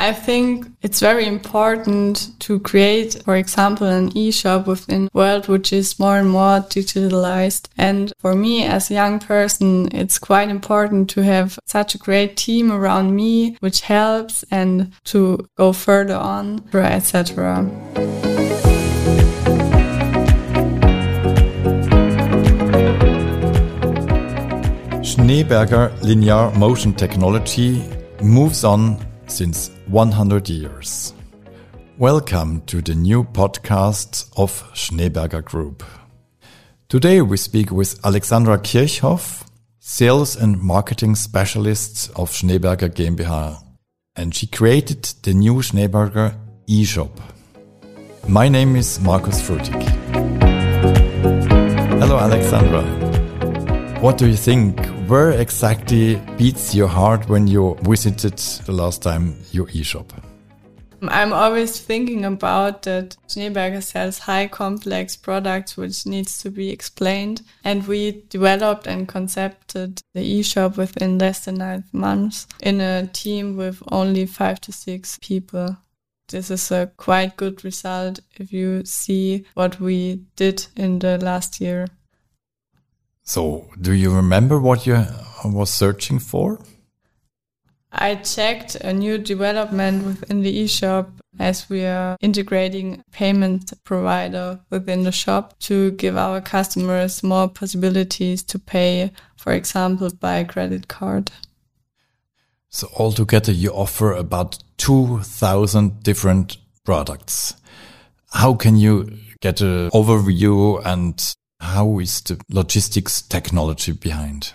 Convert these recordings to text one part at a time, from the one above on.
I think it's very important to create, for example, an e-shop within world which is more and more digitalized. And for me as a young person, it's quite important to have such a great team around me, which helps and to go further on, etc. Schneeberger Linear Motion Technology moves on since 100 years. Welcome to the new podcast of Schneeberger Group. Today we speak with Alexandra Kirchhoff, sales and marketing specialist of Schneeberger GmbH, and she created the new Schneeberger e-shop. My name is Markus Frutig. Hello Alexandra. What do you think? Where exactly beats your heart when you visited the last time your e-shop? I'm always thinking about that Schneeberger sells high complex products which needs to be explained. And we developed and concepted the e-shop within less than nine months in a team with only five to six people. This is a quite good result if you see what we did in the last year. So, do you remember what you was searching for? I checked a new development within the eShop as we are integrating payment provider within the shop to give our customers more possibilities to pay, for example, by credit card. So altogether you offer about 2000 different products. How can you get an overview and how is the logistics technology behind?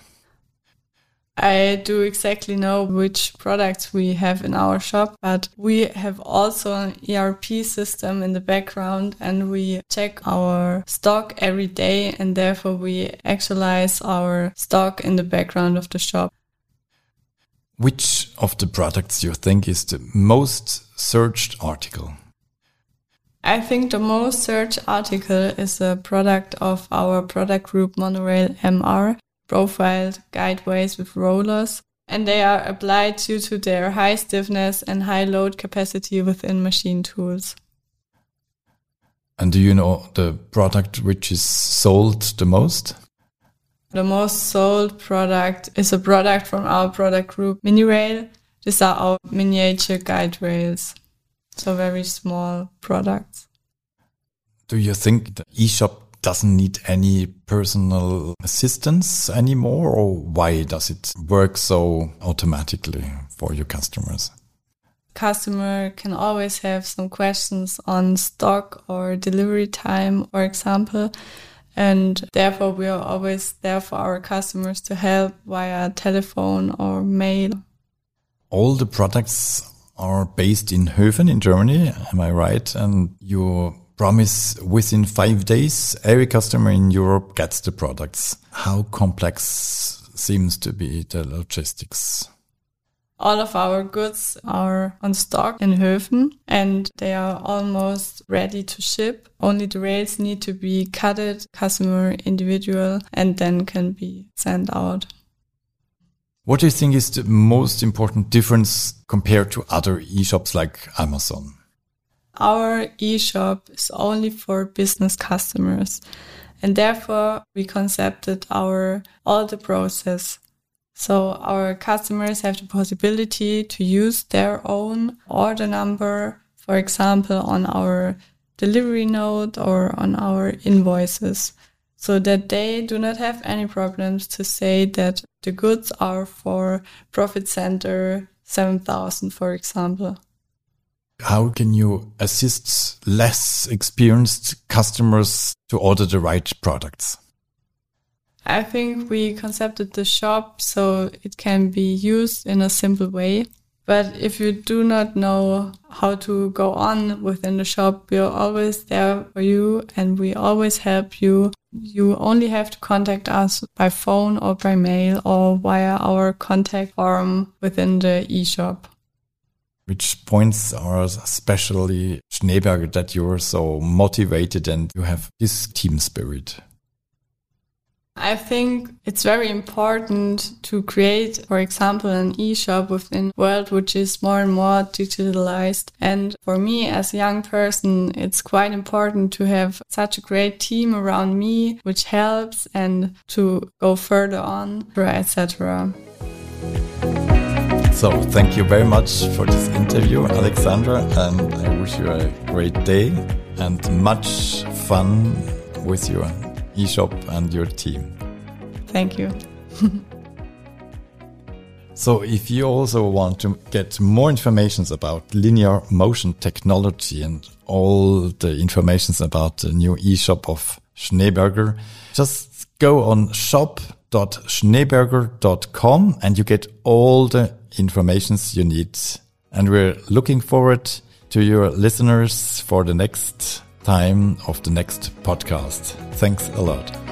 I do exactly know which products we have in our shop, but we have also an ERP system in the background and we check our stock every day and therefore we actualize our stock in the background of the shop. Which of the products you think is the most searched article? I think the most searched article is a product of our product group Monorail MR, profiled guideways with rollers, and they are applied due to their high stiffness and high load capacity within machine tools. And do you know the product which is sold the most? The most sold product is a product from our product group Minirail. These are our miniature guide rails. So very small products. Do you think the eShop doesn't need any personal assistance anymore or why does it work so automatically for your customers? Customer can always have some questions on stock or delivery time, for example. And therefore, we are always there for our customers to help via telephone or mail. All the products are based in Höfen in Germany. Am I right? And you promise within five days, every customer in Europe gets the products. How complex seems to be the logistics? All of our goods are on stock in Höfen and they are almost ready to ship. Only the rails need to be cutted, customer individual, and then can be sent out. What do you think is the most important difference compared to other e-shops like Amazon? Our e-shop is only for business customers and therefore we concepted our all the process. So our customers have the possibility to use their own order number, for example, on our delivery note or on our invoices so that they do not have any problems to say that the goods are for profit center 7000 for example. How can you assist less experienced customers to order the right products? I think we concepted the shop so it can be used in a simple way but if you do not know how to go on within the shop, we are always there for you and we always help you. You only have to contact us by phone or by mail or via our contact form within the e-shop. Which points are especially Schneeberger that you're so motivated and you have this team spirit? I think it's very important to create, for example, an e-shop within world which is more and more digitalized. And for me as a young person, it's quite important to have such a great team around me, which helps and to go further on, etc. So thank you very much for this interview, Alexandra, and I wish you a great day and much fun with your eShop and your team. Thank you. so if you also want to get more information about linear motion technology and all the information about the new eShop of Schneeberger, just go on shop.schneeberger.com and you get all the informations you need. And we're looking forward to your listeners for the next time of the next podcast. Thanks a lot.